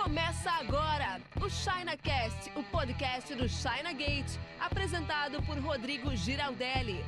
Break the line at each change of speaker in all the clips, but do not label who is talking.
Começa agora o ChinaCast, o podcast do China Gate, apresentado por Rodrigo Giraldelli.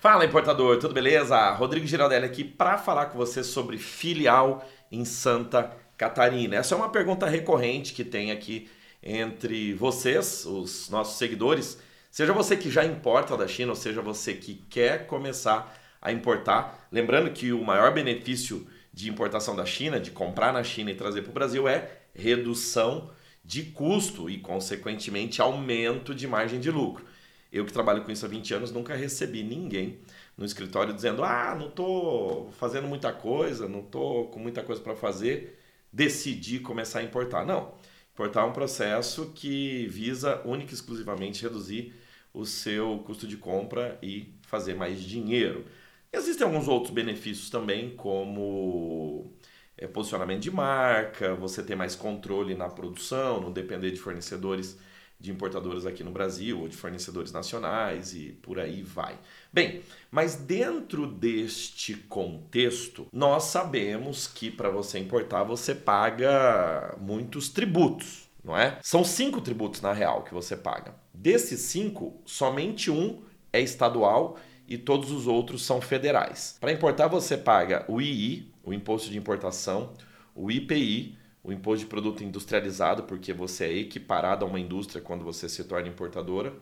Fala importador, tudo beleza? Rodrigo Giraldelli aqui para falar com você sobre filial em Santa Catarina. Essa é uma pergunta recorrente que tem aqui entre vocês, os nossos seguidores. Seja você que já importa da China, ou seja você que quer começar a importar. Lembrando que o maior benefício de importação da China, de comprar na China e trazer para o Brasil, é redução de custo e, consequentemente, aumento de margem de lucro. Eu que trabalho com isso há 20 anos nunca recebi ninguém no escritório dizendo: "Ah, não estou fazendo muita coisa, não estou com muita coisa para fazer, decidi começar a importar". Não. Importar é um processo que visa única e exclusivamente reduzir o seu custo de compra e fazer mais dinheiro. Existem alguns outros benefícios também, como é, posicionamento de marca, você ter mais controle na produção, não depender de fornecedores de importadores aqui no Brasil ou de fornecedores nacionais e por aí vai. Bem, mas dentro deste contexto, nós sabemos que para você importar você paga muitos tributos, não é? São cinco tributos na real que você paga. Desses cinco, somente um é estadual e todos os outros são federais. Para importar, você paga o II, o Imposto de Importação, o IPI, o Imposto de Produto Industrializado, porque você é equiparado a uma indústria quando você se torna importadora.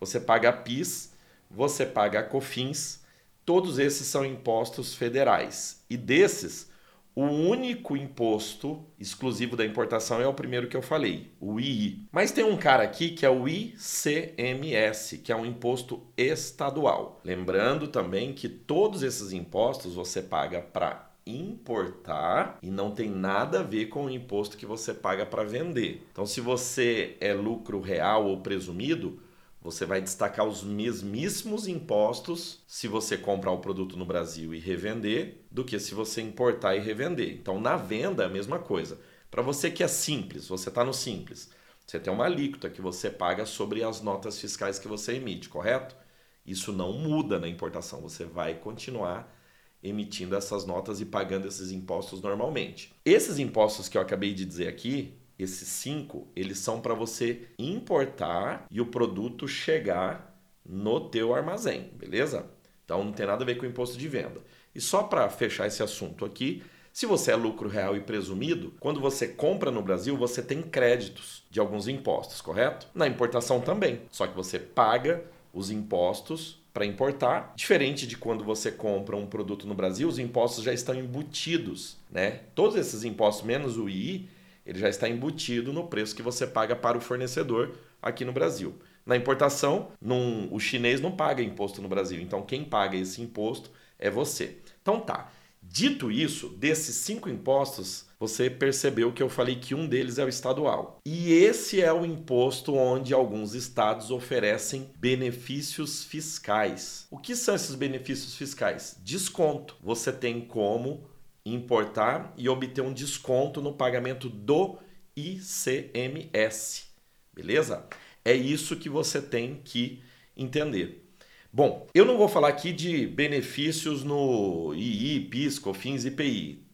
Você paga a PIS, você paga a COFINS, todos esses são impostos federais. E desses, o único imposto exclusivo da importação é o primeiro que eu falei, o II. Mas tem um cara aqui que é o ICMS, que é um imposto estadual. Lembrando também que todos esses impostos você paga para importar e não tem nada a ver com o imposto que você paga para vender. Então, se você é lucro real ou presumido, você vai destacar os mesmíssimos impostos se você comprar o produto no Brasil e revender do que se você importar e revender. Então, na venda, a mesma coisa. Para você que é simples, você está no simples, você tem uma alíquota que você paga sobre as notas fiscais que você emite, correto? Isso não muda na importação, você vai continuar emitindo essas notas e pagando esses impostos normalmente. Esses impostos que eu acabei de dizer aqui, esses cinco, eles são para você importar e o produto chegar no teu armazém, beleza? Então não tem nada a ver com imposto de venda. E só para fechar esse assunto aqui, se você é lucro real e presumido, quando você compra no Brasil, você tem créditos de alguns impostos, correto? Na importação também. Só que você paga os impostos para importar, diferente de quando você compra um produto no Brasil, os impostos já estão embutidos, né? Todos esses impostos menos o II, ele já está embutido no preço que você paga para o fornecedor aqui no Brasil. Na importação, num, o chinês não paga imposto no Brasil, então quem paga esse imposto é você. Então tá. Dito isso, desses cinco impostos, você percebeu que eu falei que um deles é o estadual. E esse é o imposto onde alguns estados oferecem benefícios fiscais. O que são esses benefícios fiscais? Desconto. Você tem como importar e obter um desconto no pagamento do ICMS. Beleza? É isso que você tem que entender. Bom, eu não vou falar aqui de benefícios no II, PIS, COFINS IPI.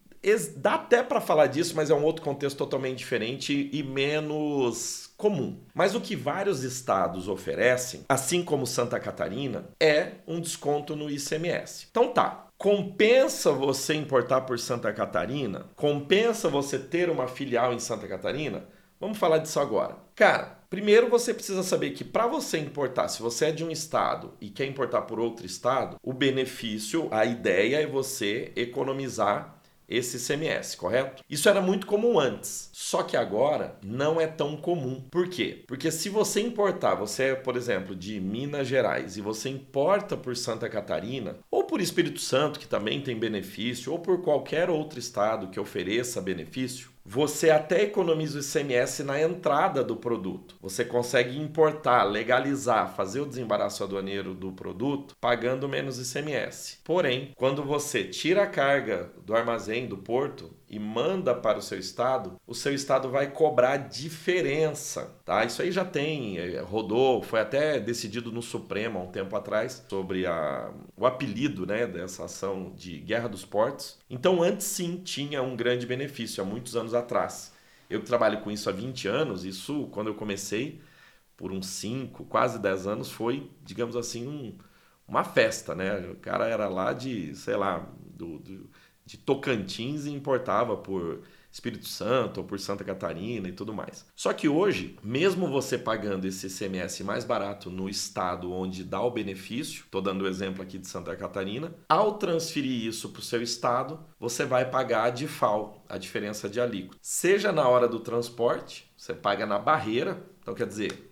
Dá até para falar disso, mas é um outro contexto totalmente diferente e menos comum. Mas o que vários estados oferecem, assim como Santa Catarina, é um desconto no ICMS. Então tá, Compensa você importar por Santa Catarina? Compensa você ter uma filial em Santa Catarina? Vamos falar disso agora. Cara, primeiro você precisa saber que para você importar, se você é de um estado e quer importar por outro estado, o benefício, a ideia é você economizar esse CMS, correto? Isso era muito comum antes, só que agora não é tão comum. Por quê? Porque se você importar, você é, por exemplo, de Minas Gerais e você importa por Santa Catarina, ou por Espírito Santo, que também tem benefício, ou por qualquer outro estado que ofereça benefício, você até economiza o ICMS na entrada do produto. Você consegue importar, legalizar, fazer o desembaraço aduaneiro do produto pagando menos ICMS. Porém, quando você tira a carga do armazém, do porto, e manda para o seu estado, o seu estado vai cobrar diferença, tá? Isso aí já tem, é, rodou, foi até decidido no Supremo há um tempo atrás sobre a, o apelido, né, dessa ação de Guerra dos Portos. Então, antes sim tinha um grande benefício há muitos anos atrás. Eu que trabalho com isso há 20 anos, isso quando eu comecei por uns 5, quase 10 anos foi, digamos assim, um, uma festa, né? O cara era lá de, sei lá, do, do de Tocantins e importava por Espírito Santo ou por Santa Catarina e tudo mais. Só que hoje, mesmo você pagando esse ICMS mais barato no estado onde dá o benefício, estou dando o exemplo aqui de Santa Catarina, ao transferir isso para o seu estado, você vai pagar a DIFAL, a diferença de alíquota. Seja na hora do transporte, você paga na barreira, então quer dizer,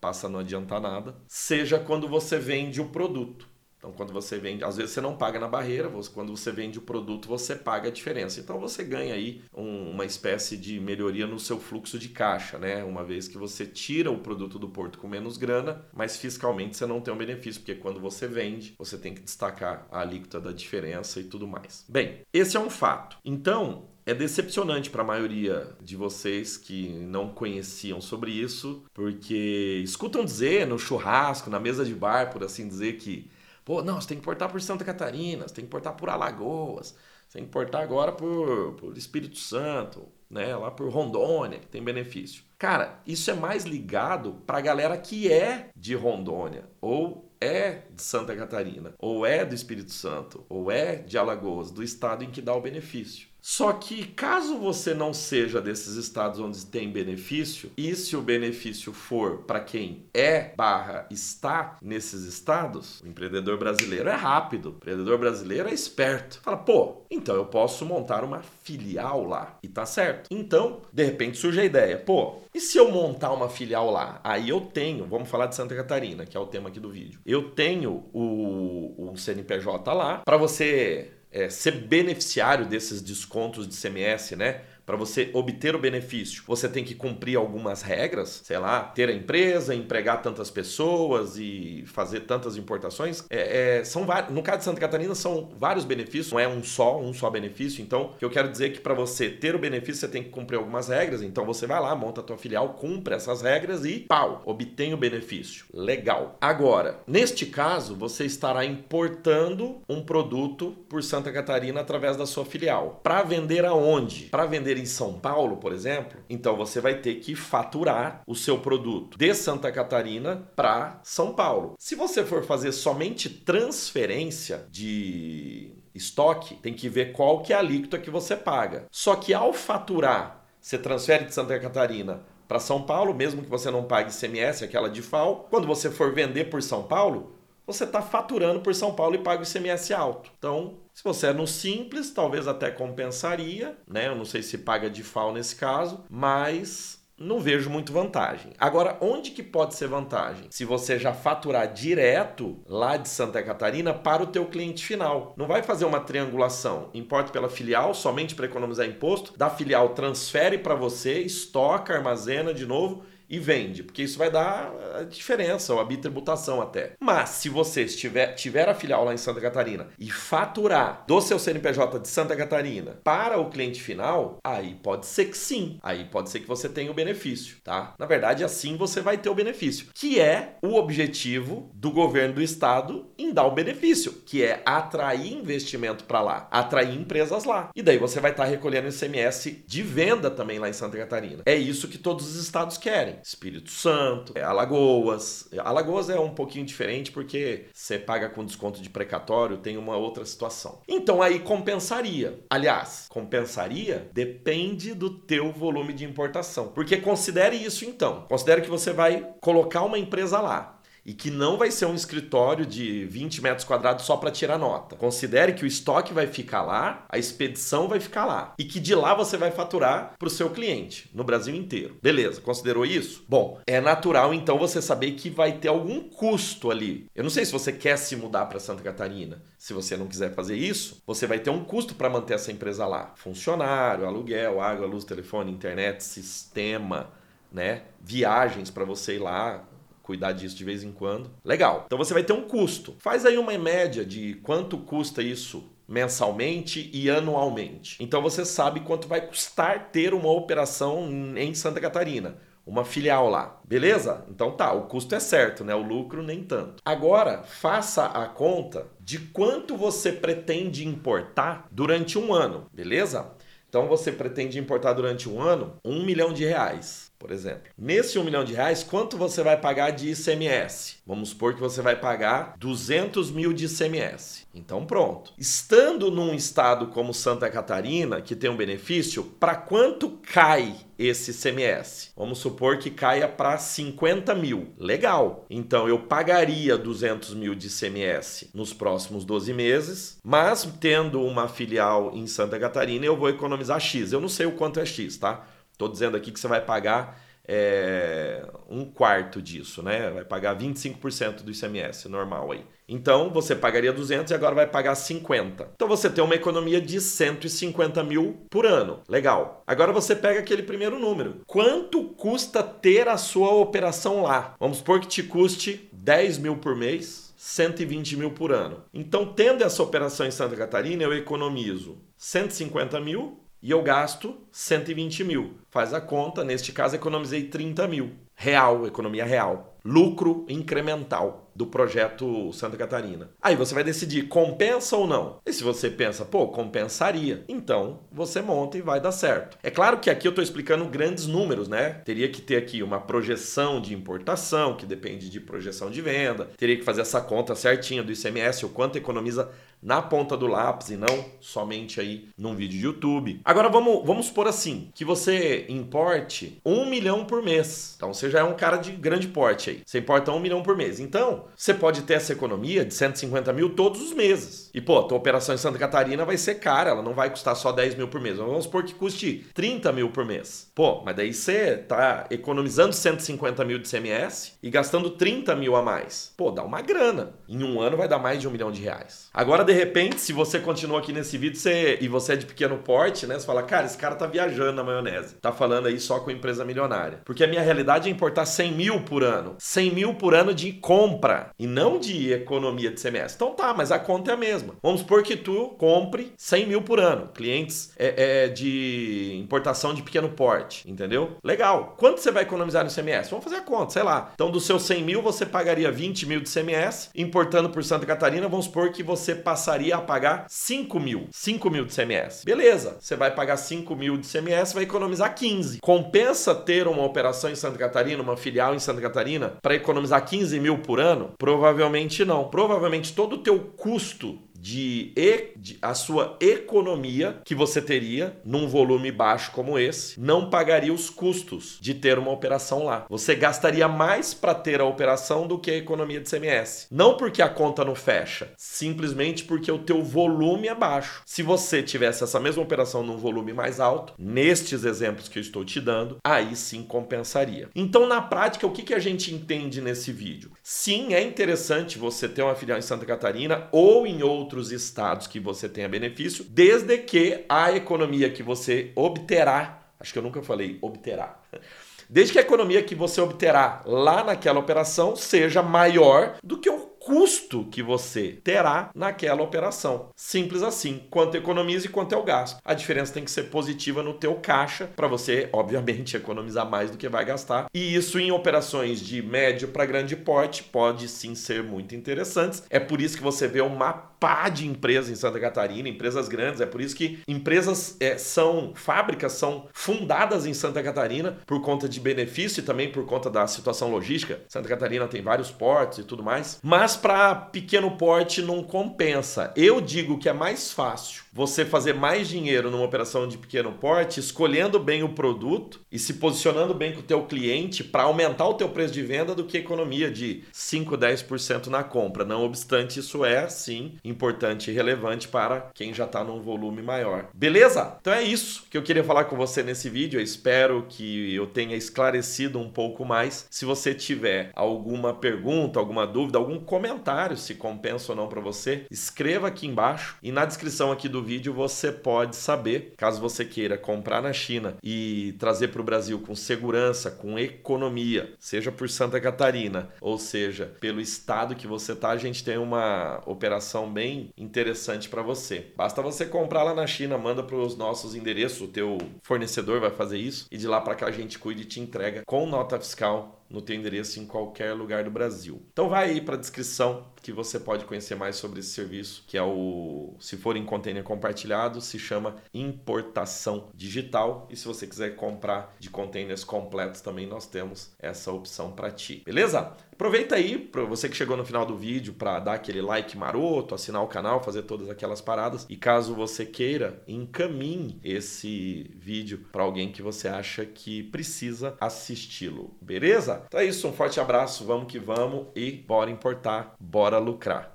passa a não adiantar nada, seja quando você vende o produto. Então, quando você vende, às vezes você não paga na barreira, quando você vende o produto, você paga a diferença. Então, você ganha aí um, uma espécie de melhoria no seu fluxo de caixa, né? Uma vez que você tira o produto do porto com menos grana, mas fiscalmente você não tem um benefício, porque quando você vende, você tem que destacar a alíquota da diferença e tudo mais. Bem, esse é um fato. Então, é decepcionante para a maioria de vocês que não conheciam sobre isso, porque escutam dizer no churrasco, na mesa de bar, por assim dizer, que Pô, não, você tem que importar por Santa Catarina, você tem que importar por Alagoas, você tem que importar agora por, por Espírito Santo, né? Lá por Rondônia, que tem benefício. Cara, isso é mais ligado para a galera que é de Rondônia, ou é de Santa Catarina, ou é do Espírito Santo, ou é de Alagoas, do estado em que dá o benefício. Só que caso você não seja desses estados onde tem benefício, e se o benefício for para quem é barra está nesses estados, o empreendedor brasileiro é rápido, o empreendedor brasileiro é esperto. Fala, pô, então eu posso montar uma filial lá. E tá certo. Então, de repente surge a ideia, pô, e se eu montar uma filial lá? Aí eu tenho, vamos falar de Santa Catarina, que é o tema aqui do vídeo. Eu tenho o, CNPJ lá para você é, ser beneficiário desses descontos de CMS, né? Para você obter o benefício, você tem que cumprir algumas regras, sei lá, ter a empresa, empregar tantas pessoas e fazer tantas importações. É, é, são vários, no caso de Santa Catarina, são vários benefícios, não é um só, um só benefício. Então, eu quero dizer é que para você ter o benefício, você tem que cumprir algumas regras. Então, você vai lá, monta a tua filial, cumpre essas regras e pau, obtém o benefício. Legal. Agora, neste caso, você estará importando um produto por Santa Catarina através da sua filial. Para vender aonde? Para vender em São Paulo, por exemplo, então você vai ter que faturar o seu produto de Santa Catarina para São Paulo. Se você for fazer somente transferência de estoque, tem que ver qual que é a alíquota que você paga. Só que ao faturar, você transfere de Santa Catarina para São Paulo, mesmo que você não pague CMS, aquela de FAO, quando você for vender por São Paulo, você está faturando por São Paulo e paga o ICMS alto. Então, se você é no simples, talvez até compensaria, né? Eu não sei se paga de FAO nesse caso, mas não vejo muito vantagem. Agora, onde que pode ser vantagem? Se você já faturar direto lá de Santa Catarina para o teu cliente final. Não vai fazer uma triangulação. Importa pela filial somente para economizar imposto, da filial transfere para você, estoca, armazena de novo e vende, porque isso vai dar a diferença, ou a bitributação até. Mas se você estiver, tiver a filial lá em Santa Catarina e faturar do seu CNPJ de Santa Catarina para o cliente final, aí pode ser que sim. Aí pode ser que você tenha o benefício, tá? Na verdade, assim você vai ter o benefício, que é o objetivo do governo do estado em dar o benefício, que é atrair investimento para lá, atrair empresas lá. E daí você vai estar tá recolhendo ICMS de venda também lá em Santa Catarina. É isso que todos os estados querem. Espírito Santo, é, Alagoas. Alagoas é um pouquinho diferente porque você paga com desconto de precatório, tem uma outra situação. Então aí compensaria. Aliás, compensaria depende do teu volume de importação. Porque considere isso então. Considere que você vai colocar uma empresa lá e que não vai ser um escritório de 20 metros quadrados só para tirar nota. Considere que o estoque vai ficar lá, a expedição vai ficar lá e que de lá você vai faturar para o seu cliente no Brasil inteiro. Beleza, considerou isso? Bom, é natural então você saber que vai ter algum custo ali. Eu não sei se você quer se mudar para Santa Catarina. Se você não quiser fazer isso, você vai ter um custo para manter essa empresa lá. Funcionário, aluguel, água, luz, telefone, internet, sistema, né? Viagens para você ir lá, cuidar disso de vez em quando. Legal. Então você vai ter um custo. Faz aí uma média de quanto custa isso mensalmente e anualmente. Então você sabe quanto vai custar ter uma operação em Santa Catarina uma filial lá. Beleza? Então tá, o custo é certo, né? O lucro nem tanto. Agora, faça a conta de quanto você pretende importar durante um ano, beleza? Então você pretende importar durante um ano um milhão de reais por exemplo. Nesse 1 milhão de reais, quanto você vai pagar de ICMS? Vamos supor que você vai pagar 200 mil de ICMS. Então, pronto. Estando num estado como Santa Catarina, que tem um benefício, para quanto cai esse ICMS? Vamos supor que caia para 50 mil. Legal. Então, eu pagaria 200 mil de ICMS nos próximos 12 meses, mas tendo uma filial em Santa Catarina, eu vou economizar X. Eu não sei o quanto é X, tá? Estou dizendo aqui que você vai pagar é, um quarto disso, né? Vai pagar 25% do ICMS normal aí. Então você pagaria 200 e agora vai pagar 50. Então você tem uma economia de 150 mil por ano. Legal. Agora você pega aquele primeiro número. Quanto custa ter a sua operação lá? Vamos supor que te custe 10 mil por mês. 120 mil por ano. Então, tendo essa operação em Santa Catarina, eu economizo 150 mil e eu gasto 120 mil. Faz a conta, neste caso economizei 30 mil. Real, economia real. Lucro incremental do projeto Santa Catarina. Aí você vai decidir, compensa ou não? E se você pensa, pô, compensaria, então você monta e vai dar certo. É claro que aqui eu estou explicando grandes números, né? Teria que ter aqui uma projeção de importação, que depende de projeção de venda, teria que fazer essa conta certinha do ICMS, o quanto economiza na ponta do lápis e não somente aí num vídeo de YouTube. Agora vamos, vamos supor assim, que você importe um milhão por mês. Então você já é um cara de grande porte aí. Você importa um milhão por mês. Então você pode ter essa economia de 150 mil todos os meses. E pô, tua operação em Santa Catarina vai ser cara, ela não vai custar só 10 mil por mês. Vamos supor que custe 30 mil por mês. Pô, mas daí você tá economizando 150 mil de CMS e gastando 30 mil a mais. Pô, dá uma grana. Em um ano vai dar mais de um milhão de reais. Agora de repente, se você continua aqui nesse vídeo você, e você é de pequeno porte, né? Você fala, cara, esse cara tá viajando na maionese. Tá falando aí só com empresa milionária. Porque a minha realidade é importar 100 mil por ano. 100 mil por ano de compra e não de economia de CMS. Então tá, mas a conta é a mesma. Vamos supor que tu compre 100 mil por ano. Clientes é, é de importação de pequeno porte, entendeu? Legal. Quanto você vai economizar no CMS? Vamos fazer a conta, sei lá. Então dos seus 100 mil você pagaria 20 mil de CMS. Importando por Santa Catarina, vamos supor que você passaria a pagar 5 mil. 5 mil de CMS. Beleza, você vai pagar 5 mil de CMS, vai economizar 15. Compensa ter uma operação em Santa Catarina, uma filial em Santa Catarina, para economizar 15 mil por ano? Provavelmente não. Provavelmente todo o teu custo de, e, de, a sua economia que você teria num volume baixo como esse, não pagaria os custos de ter uma operação lá. Você gastaria mais para ter a operação do que a economia de CMS. Não porque a conta não fecha, simplesmente porque o teu volume é baixo. Se você tivesse essa mesma operação num volume mais alto, nestes exemplos que eu estou te dando, aí sim compensaria. Então, na prática, o que, que a gente entende nesse vídeo? Sim, é interessante você ter uma filial em Santa Catarina ou em outro outros estados que você tenha benefício, desde que a economia que você obterá, acho que eu nunca falei obterá, desde que a economia que você obterá lá naquela operação seja maior do que o custo que você terá naquela operação. Simples assim. Quanto economiza e quanto é o gasto. A diferença tem que ser positiva no teu caixa para você, obviamente, economizar mais do que vai gastar. E isso em operações de médio para grande porte pode sim ser muito interessantes. É por isso que você vê uma pá de empresas em Santa Catarina, empresas grandes. É por isso que empresas é, são, fábricas são fundadas em Santa Catarina por conta de benefício e também por conta da situação logística. Santa Catarina tem vários portos e tudo mais. Mas para pequeno porte não compensa. Eu digo que é mais fácil você fazer mais dinheiro numa operação de pequeno porte, escolhendo bem o produto e se posicionando bem com o teu cliente para aumentar o teu preço de venda do que economia de 5, 10% na compra. Não obstante, isso é sim importante e relevante para quem já está num volume maior. Beleza? Então é isso que eu queria falar com você nesse vídeo. Eu espero que eu tenha esclarecido um pouco mais. Se você tiver alguma pergunta, alguma dúvida, algum comentário se compensa ou não para você, escreva aqui embaixo e na descrição aqui do vídeo você pode saber, caso você queira comprar na China e trazer para o Brasil com segurança, com economia, seja por Santa Catarina ou seja pelo estado que você tá, a gente tem uma operação bem interessante para você. Basta você comprar lá na China, manda para os nossos endereços, o teu fornecedor vai fazer isso e de lá para cá a gente cuida e te entrega com nota fiscal no teu endereço em qualquer lugar do Brasil. Então vai aí para a descrição que você pode conhecer mais sobre esse serviço, que é o, se for em container compartilhado, se chama importação digital. E se você quiser comprar de containers completos também, nós temos essa opção para ti. Beleza? Aproveita aí, para você que chegou no final do vídeo, para dar aquele like maroto, assinar o canal, fazer todas aquelas paradas. E caso você queira, encaminhe esse vídeo para alguém que você acha que precisa assisti-lo. Beleza? Então é isso, um forte abraço, vamos que vamos e bora importar, bora lucrar.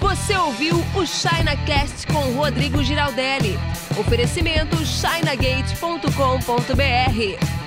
Você ouviu o ChinaCast com Rodrigo Giraldelli. Oferecimento chinagate.com.br